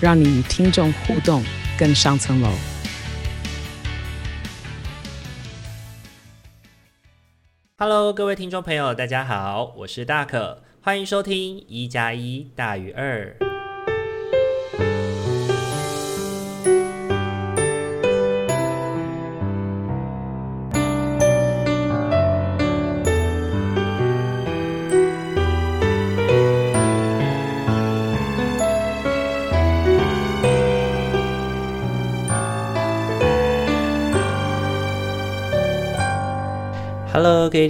让你与听众互动更上层楼。Hello，各位听众朋友，大家好，我是大可，欢迎收听一加一大于二。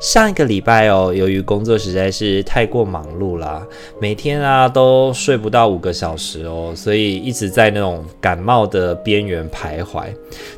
上一个礼拜哦，由于工作实在是太过忙碌了，每天啊都睡不到五个小时哦，所以一直在那种感冒的边缘徘徊。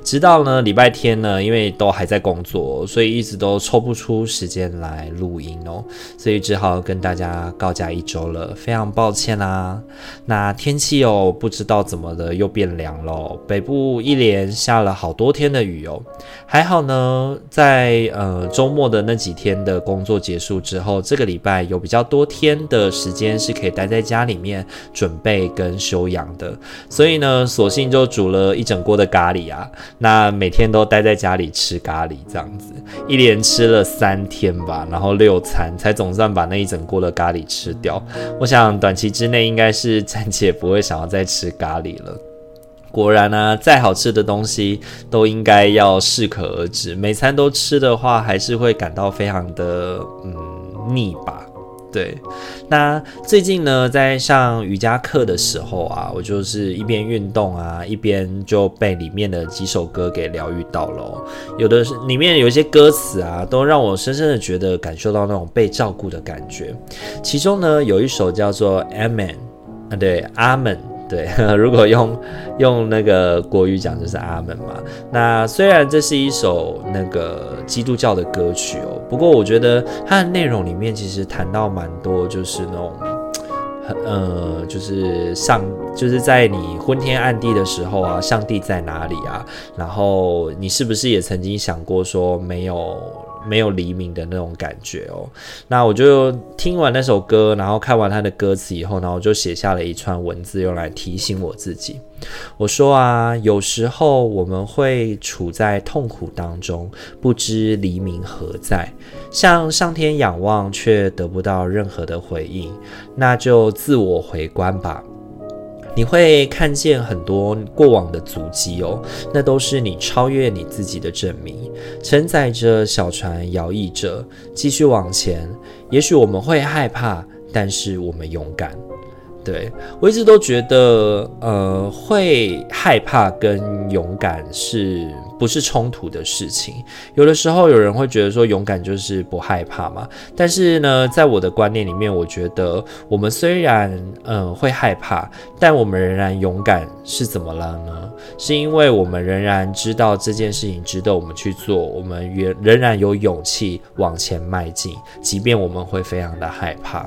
直到呢礼拜天呢，因为都还在工作，所以一直都抽不出时间来录音哦，所以只好跟大家告假一周了，非常抱歉啦。那天气哦，不知道怎么的又变凉了，北部一连下了好多天的雨哦，还好呢，在呃周末的。那几天的工作结束之后，这个礼拜有比较多天的时间是可以待在家里面准备跟休养的，所以呢，索性就煮了一整锅的咖喱啊，那每天都待在家里吃咖喱，这样子一连吃了三天吧，然后六餐才总算把那一整锅的咖喱吃掉。我想短期之内应该是暂且不会想要再吃咖喱了。果然呢、再好吃的东西都应该要适可而止。每餐都吃的话，还是会感到非常的嗯腻吧。对，那最近呢，在上瑜伽课的时候啊，我就是一边运动啊，一边就被里面的几首歌给疗愈到了、有的是里面有一些歌词啊，都让我深深的觉得感受到那种被照顾的感觉。其中呢，有一首叫做 Amen，啊，对，阿门。对，如果用用那个国语讲就是阿门嘛。那虽然这是一首那个基督教的歌曲哦，不过我觉得它的内容里面其实谈到蛮多，就是那种，呃，就是上就是在你昏天暗地的时候啊，上帝在哪里啊？然后你是不是也曾经想过说没有？没有黎明的那种感觉哦。那我就听完那首歌，然后看完他的歌词以后，然后我就写下了一串文字，用来提醒我自己。我说啊，有时候我们会处在痛苦当中，不知黎明何在，向上天仰望，却得不到任何的回应，那就自我回观吧。你会看见很多过往的足迹哦，那都是你超越你自己的证明。承载着小船摇曳着，继续往前。也许我们会害怕，但是我们勇敢。对，我一直都觉得，呃，会害怕跟勇敢是不是冲突的事情？有的时候有人会觉得说勇敢就是不害怕嘛，但是呢，在我的观念里面，我觉得我们虽然嗯、会害怕，但我们仍然勇敢是怎么了呢？是因为我们仍然知道这件事情值得我们去做，我们也仍然有勇气往前迈进，即便我们会非常的害怕。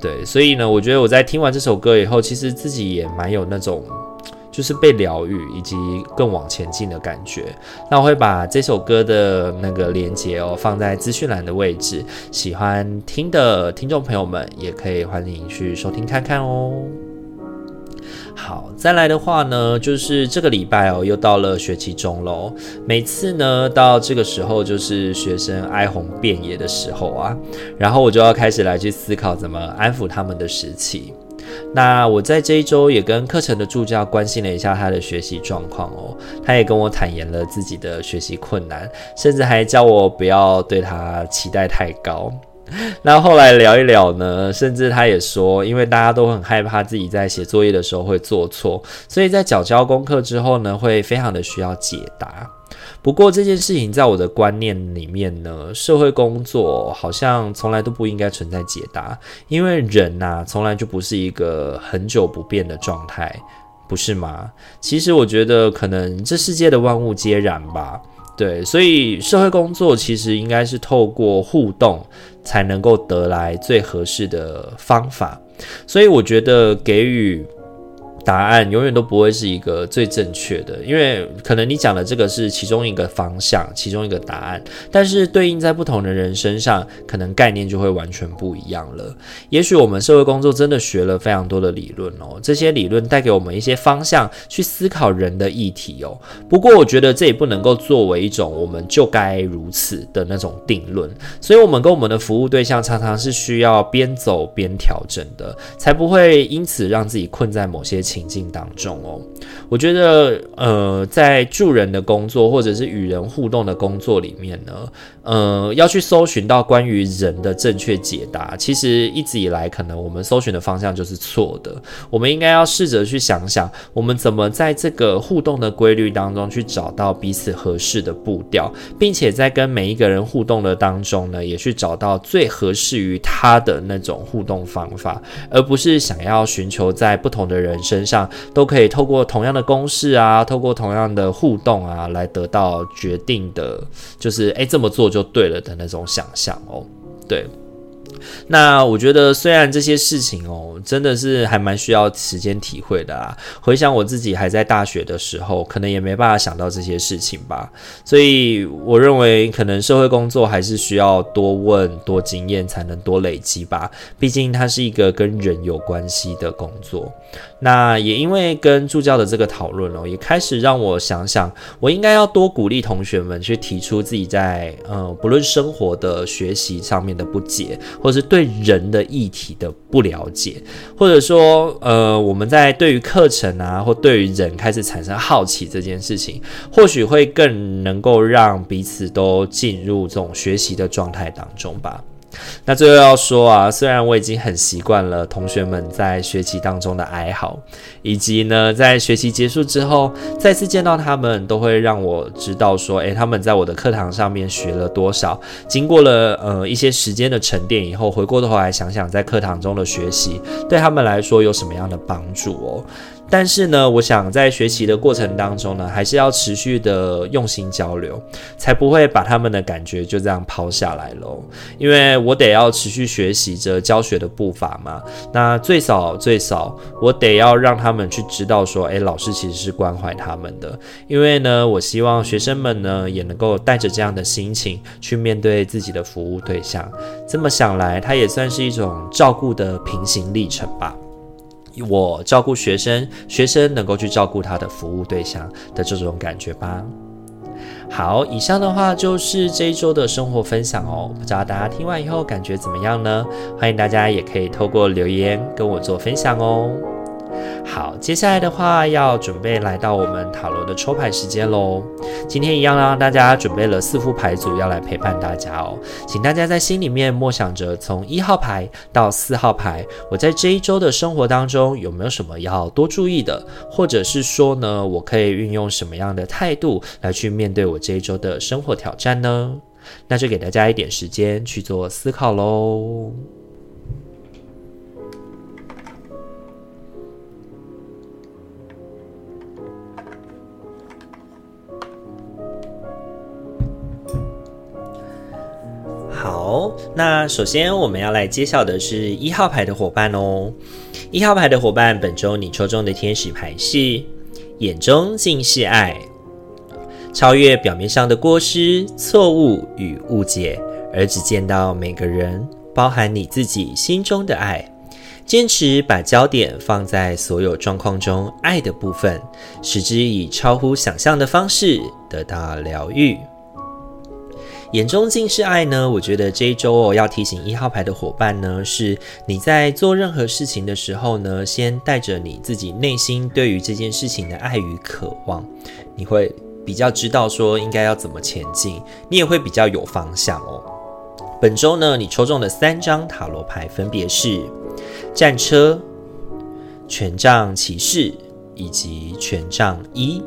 对，所以呢，我觉得我在听完这首歌以后，其实自己也蛮有那种，就是被疗愈以及更往前进的感觉。那我会把这首歌的那个连接哦放在资讯栏的位置，喜欢听的听众朋友们也可以欢迎去收听看看哦。好，再来的话呢，就是这个礼拜哦，又到了学期中喽。每次呢，到这个时候就是学生哀鸿遍野的时候啊，然后我就要开始来去思考怎么安抚他们的时期。那我在这一周也跟课程的助教关心了一下他的学习状况哦，他也跟我坦言了自己的学习困难，甚至还叫我不要对他期待太高。那后来聊一聊呢，甚至他也说，因为大家都很害怕自己在写作业的时候会做错，所以在缴交功课之后呢，会非常的需要解答。不过这件事情在我的观念里面呢，社会工作好像从来都不应该存在解答，因为人呐，从来就不是一个很久不变的状态，不是吗？其实我觉得可能这世界的万物皆然吧。对，所以社会工作其实应该是透过互动才能够得来最合适的方法，所以我觉得给予。答案永远都不会是一个最正确的，因为可能你讲的这个是其中一个方向，其中一个答案，但是对应在不同的人身上，可能概念就会完全不一样了。也许我们社会工作真的学了非常多的理论哦，这些理论带给我们一些方向去思考人的议题哦。不过我觉得这也不能够作为一种我们就该如此的那种定论，所以我们跟我们的服务对象常常是需要边走边调整的，才不会因此让自己困在某些情情境当中哦，我觉得呃，在助人的工作或者是与人互动的工作里面呢，呃，要去搜寻到关于人的正确解答，其实一直以来可能我们搜寻的方向就是错的。我们应该要试着去想想，我们怎么在这个互动的规律当中去找到彼此合适的步调，并且在跟每一个人互动的当中呢，也去找到最合适于他的那种互动方法，而不是想要寻求在不同的人身上都可以透过同样的公式啊，透过同样的互动啊，来得到决定的，就是诶，这么做就对了的那种想象哦，对。那我觉得，虽然这些事情哦，真的是还蛮需要时间体会的啊。回想我自己还在大学的时候，可能也没办法想到这些事情吧。所以我认为，可能社会工作还是需要多问、多经验，才能多累积吧。毕竟它是一个跟人有关系的工作。那也因为跟助教的这个讨论哦，也开始让我想想，我应该要多鼓励同学们去提出自己在呃，不论生活的学习上面的不解，或是对人的议题的不了解，或者说呃，我们在对于课程啊，或对于人开始产生好奇这件事情，或许会更能够让彼此都进入这种学习的状态当中吧。那最后要说啊，虽然我已经很习惯了同学们在学习当中的哀嚎，以及呢，在学习结束之后再次见到他们，都会让我知道说，诶，他们在我的课堂上面学了多少。经过了呃一些时间的沉淀以后，回过头来想想，在课堂中的学习对他们来说有什么样的帮助哦。但是呢，我想在学习的过程当中呢，还是要持续的用心交流，才不会把他们的感觉就这样抛下来喽。因为我得要持续学习着教学的步伐嘛。那最少最少，我得要让他们去知道说，诶，老师其实是关怀他们的。因为呢，我希望学生们呢，也能够带着这样的心情去面对自己的服务对象。这么想来，它也算是一种照顾的平行历程吧。我照顾学生，学生能够去照顾他的服务对象的这种感觉吧。好，以上的话就是这一周的生活分享哦。不知道大家听完以后感觉怎么样呢？欢迎大家也可以透过留言跟我做分享哦。好，接下来的话要准备来到我们塔罗的抽牌时间喽。今天一样让大家准备了四副牌组要来陪伴大家哦。请大家在心里面默想着，从一号牌到四号牌，我在这一周的生活当中有没有什么要多注意的，或者是说呢，我可以运用什么样的态度来去面对我这一周的生活挑战呢？那就给大家一点时间去做思考喽。那首先我们要来揭晓的是一号牌的伙伴哦。一号牌的伙伴，本周你抽中的天使牌是眼中尽是爱，超越表面上的过失、错误与误解，而只见到每个人，包含你自己心中的爱。坚持把焦点放在所有状况中爱的部分，使之以超乎想象的方式得到疗愈。眼中尽是爱呢，我觉得这一周哦，要提醒一号牌的伙伴呢，是你在做任何事情的时候呢，先带着你自己内心对于这件事情的爱与渴望，你会比较知道说应该要怎么前进，你也会比较有方向哦。本周呢，你抽中的三张塔罗牌分别是战车、权杖骑士以及权杖一。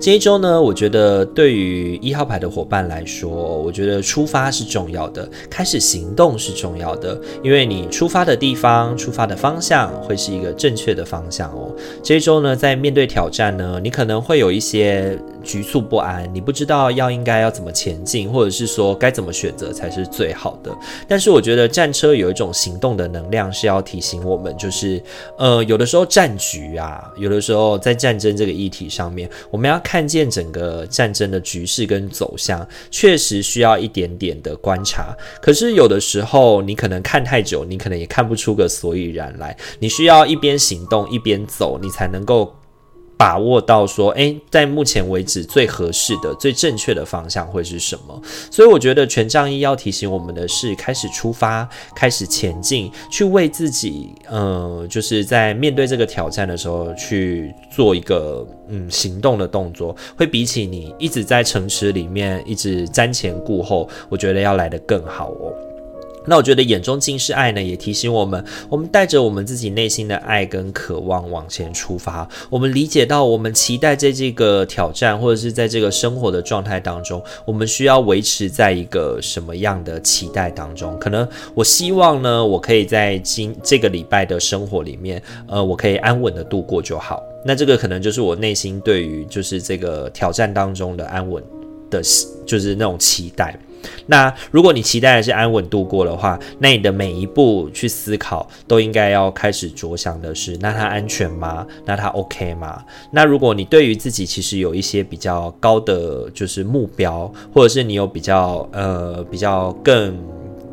这一周呢，我觉得对于一号牌的伙伴来说，我觉得出发是重要的，开始行动是重要的，因为你出发的地方、出发的方向会是一个正确的方向哦。这一周呢，在面对挑战呢，你可能会有一些局促不安，你不知道要应该要怎么前进，或者是说该怎么选择才是最好的。但是我觉得战车有一种行动的能量，是要提醒我们，就是呃，有的时候战局啊，有的时候在战争这个议题上面，我们要看见整个战争的局势跟走向，确实需要一点点的观察。可是有的时候，你可能看太久，你可能也看不出个所以然来。你需要一边行动一边走，你才能够。把握到说，诶，在目前为止最合适的、最正确的方向会是什么？所以我觉得权杖一要提醒我们的是，开始出发，开始前进，去为自己，呃，就是在面对这个挑战的时候，去做一个嗯行动的动作，会比起你一直在城池里面一直瞻前顾后，我觉得要来得更好哦。那我觉得眼中尽是爱呢，也提醒我们，我们带着我们自己内心的爱跟渴望往前出发。我们理解到，我们期待在这个挑战或者是在这个生活的状态当中，我们需要维持在一个什么样的期待当中？可能我希望呢，我可以在今这个礼拜的生活里面，呃，我可以安稳的度过就好。那这个可能就是我内心对于就是这个挑战当中的安稳的，就是那种期待。那如果你期待的是安稳度过的话，那你的每一步去思考都应该要开始着想的是：那它安全吗？那它 OK 吗？那如果你对于自己其实有一些比较高的就是目标，或者是你有比较呃比较更。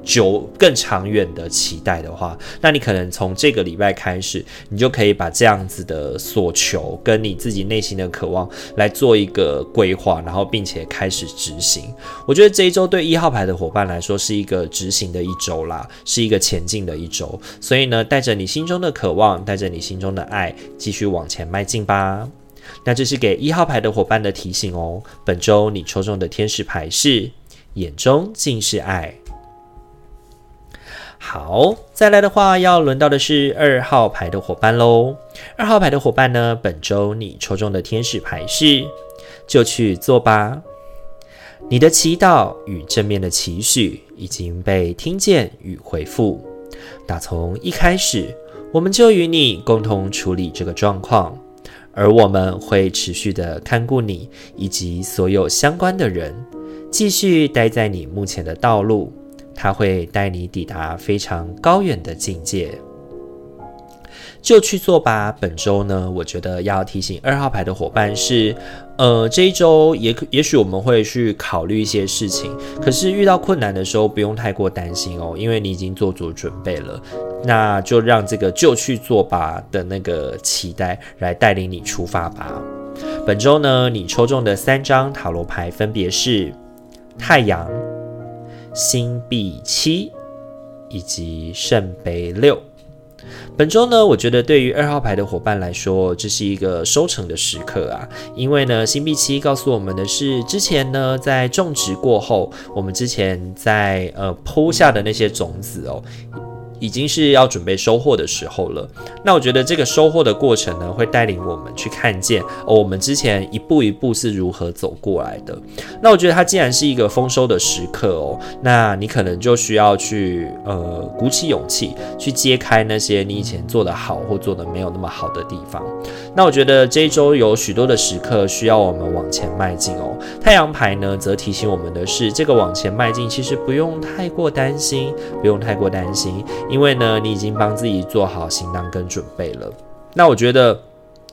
久更长远的期待的话，那你可能从这个礼拜开始，你就可以把这样子的所求跟你自己内心的渴望来做一个规划，然后并且开始执行。我觉得这一周对一号牌的伙伴来说是一个执行的一周啦，是一个前进的一周。所以呢，带着你心中的渴望，带着你心中的爱，继续往前迈进吧。那这是给一号牌的伙伴的提醒哦。本周你抽中的天使牌是眼中尽是爱。好，再来的话，要轮到的是二号牌的伙伴喽。二号牌的伙伴呢，本周你抽中的天使牌是，就去做吧。你的祈祷与正面的期许已经被听见与回复。打从一开始，我们就与你共同处理这个状况，而我们会持续的看顾你以及所有相关的人，继续待在你目前的道路。他会带你抵达非常高远的境界，就去做吧。本周呢，我觉得要提醒二号牌的伙伴是，呃，这一周也也许我们会去考虑一些事情，可是遇到困难的时候不用太过担心哦，因为你已经做足准备了。那就让这个就去做吧的那个期待来带领你出发吧。本周呢，你抽中的三张塔罗牌分别是太阳。星币七以及圣杯六，本周呢，我觉得对于二号牌的伙伴来说，这是一个收成的时刻啊。因为呢，星币七告诉我们的是，之前呢，在种植过后，我们之前在呃铺下的那些种子哦。已经是要准备收获的时候了。那我觉得这个收获的过程呢，会带领我们去看见哦，我们之前一步一步是如何走过来的。那我觉得它既然是一个丰收的时刻哦，那你可能就需要去呃鼓起勇气去揭开那些你以前做得好或做得没有那么好的地方。那我觉得这一周有许多的时刻需要我们往前迈进哦。太阳牌呢，则提醒我们的是，这个往前迈进其实不用太过担心，不用太过担心。因为呢，你已经帮自己做好行囊跟准备了。那我觉得。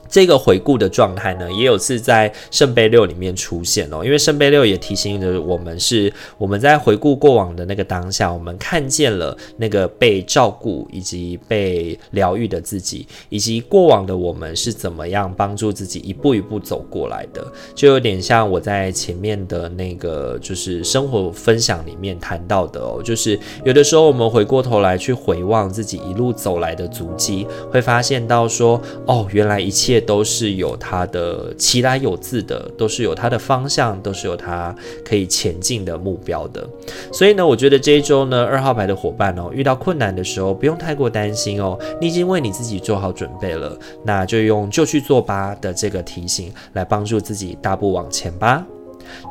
这个回顾的状态呢，也有次在圣杯六里面出现哦。因为圣杯六也提醒着我们，是我们在回顾过往的那个当下，我们看见了那个被照顾以及被疗愈的自己，以及过往的我们是怎么样帮助自己一步一步走过来的，就有点像我在前面的那个就是生活分享里面谈到的哦，就是有的时候我们回过头来去回望自己一路走来的足迹，会发现到说，哦，原来一切。都是有它的其来有自的，都是有它的方向，都是有它可以前进的目标的。所以呢，我觉得这一周呢，二号牌的伙伴哦，遇到困难的时候不用太过担心哦，你已经为你自己做好准备了，那就用就去做吧的这个提醒来帮助自己大步往前吧。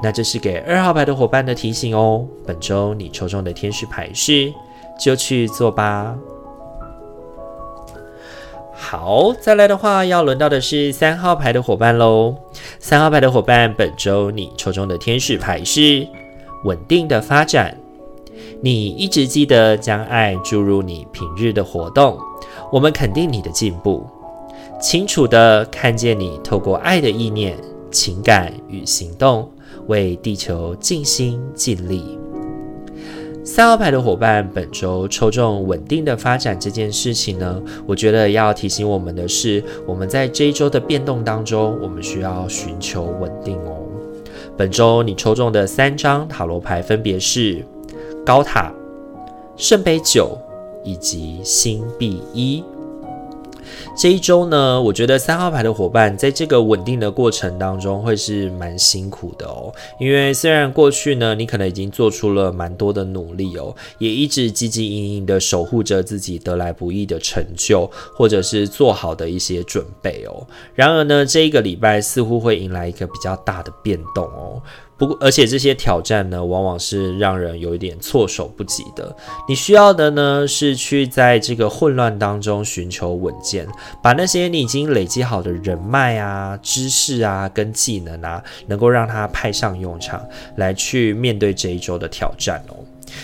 那这是给二号牌的伙伴的提醒哦。本周你抽中的天使牌是就去做吧。好，再来的话，要轮到的是三号牌的伙伴喽。三号牌的伙伴，本周你抽中的天使牌是稳定的发展。你一直记得将爱注入你平日的活动，我们肯定你的进步，清楚地看见你透过爱的意念、情感与行动，为地球尽心尽力。三号牌的伙伴，本周抽中稳定的发展这件事情呢，我觉得要提醒我们的是，我们在这一周的变动当中，我们需要寻求稳定哦。本周你抽中的三张塔罗牌分别是高塔、圣杯九以及星币一。这一周呢，我觉得三号牌的伙伴在这个稳定的过程当中会是蛮辛苦的哦。因为虽然过去呢，你可能已经做出了蛮多的努力哦，也一直汲汲营营的守护着自己得来不易的成就，或者是做好的一些准备哦。然而呢，这一个礼拜似乎会迎来一个比较大的变动哦。而且这些挑战呢，往往是让人有一点措手不及的。你需要的呢，是去在这个混乱当中寻求稳健，把那些你已经累积好的人脉啊、知识啊、跟技能啊，能够让它派上用场，来去面对这一周的挑战哦。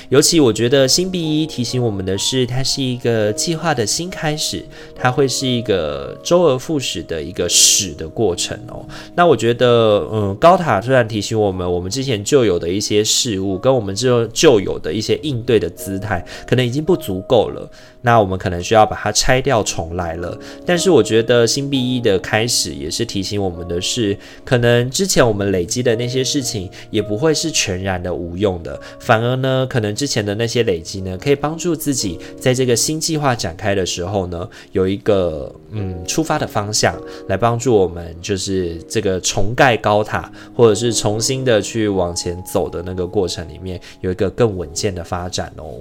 尤其我觉得新币一提醒我们的是，它是一个计划的新开始，它会是一个周而复始的一个始的过程哦。那我觉得，嗯，高塔虽然提醒我们，我们之前就有的一些事物，跟我们这旧有的一些应对的姿态，可能已经不足够了。那我们可能需要把它拆掉重来了。但是我觉得新币一的开始也是提醒我们的是，可能之前我们累积的那些事情也不会是全然的无用的，反而呢，可能之前的那些累积呢，可以帮助自己在这个新计划展开的时候呢，有一个嗯出发的方向，来帮助我们就是这个重盖高塔，或者是重新的去往前走的那个过程里面，有一个更稳健的发展哦。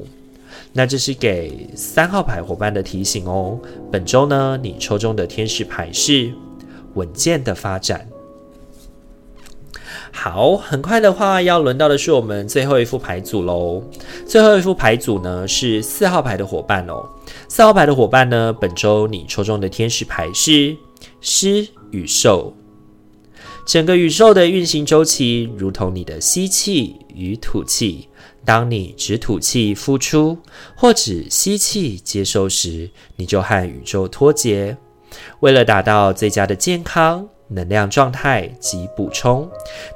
那这是给三号牌伙伴的提醒哦。本周呢，你抽中的天使牌是稳健的发展。好，很快的话，要轮到的是我们最后一副牌组喽。最后一副牌组呢，是四号牌的伙伴哦。四号牌的伙伴呢，本周你抽中的天使牌是狮与兽。整个宇宙的运行周期，如同你的吸气与吐气。当你只吐气付出，或只吸气接收时，你就和宇宙脱节。为了达到最佳的健康、能量状态及补充，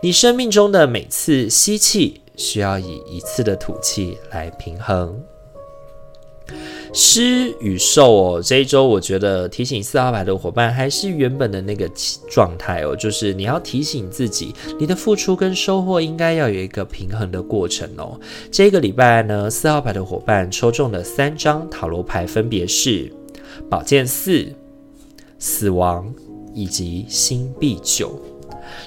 你生命中的每次吸气需要以一次的吐气来平衡。狮与兽哦，这一周我觉得提醒四号牌的伙伴还是原本的那个状态哦，就是你要提醒自己，你的付出跟收获应该要有一个平衡的过程哦。这个礼拜呢，四号牌的伙伴抽中的三张塔罗牌分别是宝剑四、死亡以及星币九。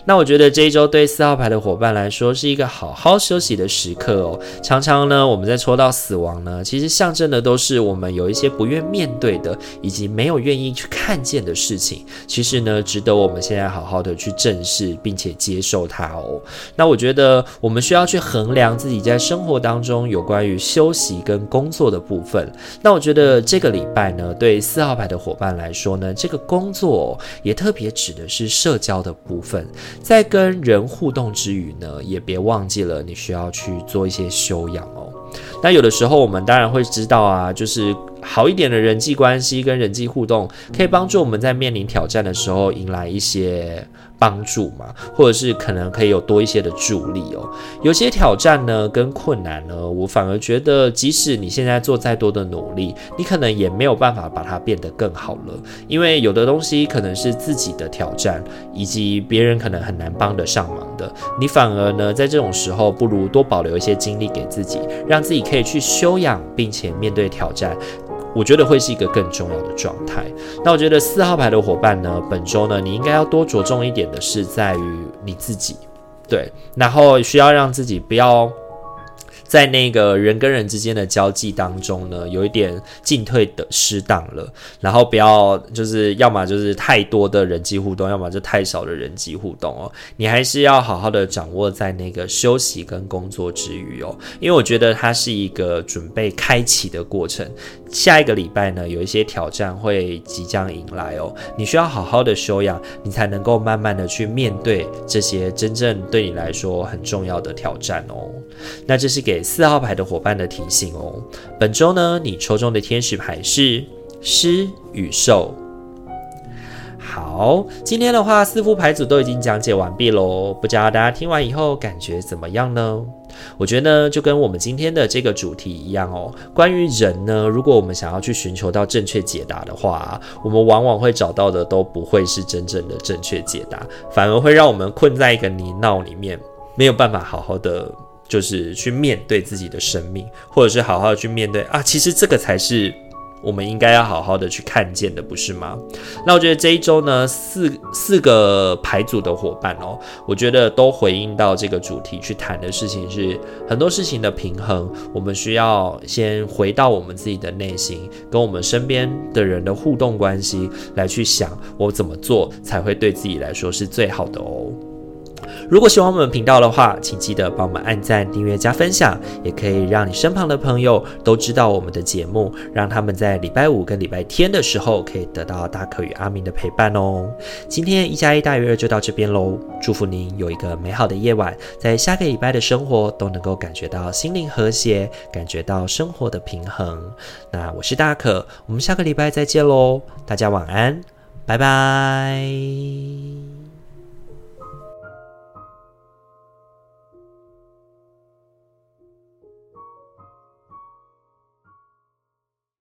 那我觉得这一周对四号牌的伙伴来说是一个好好休息的时刻哦。常常呢，我们在抽到死亡呢，其实象征的都是我们有一些不愿面对的，以及没有愿意去看见的事情。其实呢，值得我们现在好好的去正视，并且接受它哦。那我觉得我们需要去衡量自己在生活当中有关于休息跟工作的部分。那我觉得这个礼拜呢，对四号牌的伙伴来说呢，这个工作也特别指的是社交的部分。在跟人互动之余呢，也别忘记了你需要去做一些修养哦。那有的时候我们当然会知道啊，就是好一点的人际关系跟人际互动，可以帮助我们在面临挑战的时候迎来一些。帮助嘛，或者是可能可以有多一些的助力哦。有些挑战呢，跟困难呢，我反而觉得，即使你现在做再多的努力，你可能也没有办法把它变得更好了。因为有的东西可能是自己的挑战，以及别人可能很难帮得上忙的。你反而呢，在这种时候，不如多保留一些精力给自己，让自己可以去修养，并且面对挑战。我觉得会是一个更重要的状态。那我觉得四号牌的伙伴呢，本周呢，你应该要多着重一点的是在于你自己，对，然后需要让自己不要。在那个人跟人之间的交际当中呢，有一点进退的失当了，然后不要就是要么就是太多的人际互动，要么就太少的人际互动哦。你还是要好好的掌握在那个休息跟工作之余哦，因为我觉得它是一个准备开启的过程。下一个礼拜呢，有一些挑战会即将迎来哦，你需要好好的休养，你才能够慢慢的去面对这些真正对你来说很重要的挑战哦。那这是给给四号牌的伙伴的提醒哦。本周呢，你抽中的天使牌是狮与兽。好，今天的话，四副牌组都已经讲解完毕喽。不知道大家听完以后感觉怎么样呢？我觉得呢，就跟我们今天的这个主题一样哦。关于人呢，如果我们想要去寻求到正确解答的话，我们往往会找到的都不会是真正的正确解答，反而会让我们困在一个泥淖里面，没有办法好好的就是去面对自己的生命，或者是好好去面对啊。其实这个才是。我们应该要好好的去看见的，不是吗？那我觉得这一周呢，四四个牌组的伙伴哦，我觉得都回应到这个主题去谈的事情是很多事情的平衡。我们需要先回到我们自己的内心，跟我们身边的人的互动关系来去想，我怎么做才会对自己来说是最好的哦。如果喜欢我们频道的话，请记得帮我们按赞、订阅、加分享，也可以让你身旁的朋友都知道我们的节目，让他们在礼拜五跟礼拜天的时候可以得到大可与阿明的陪伴哦。今天一加一大于二就到这边喽，祝福您有一个美好的夜晚，在下个礼拜的生活都能够感觉到心灵和谐，感觉到生活的平衡。那我是大可，我们下个礼拜再见喽，大家晚安，拜拜。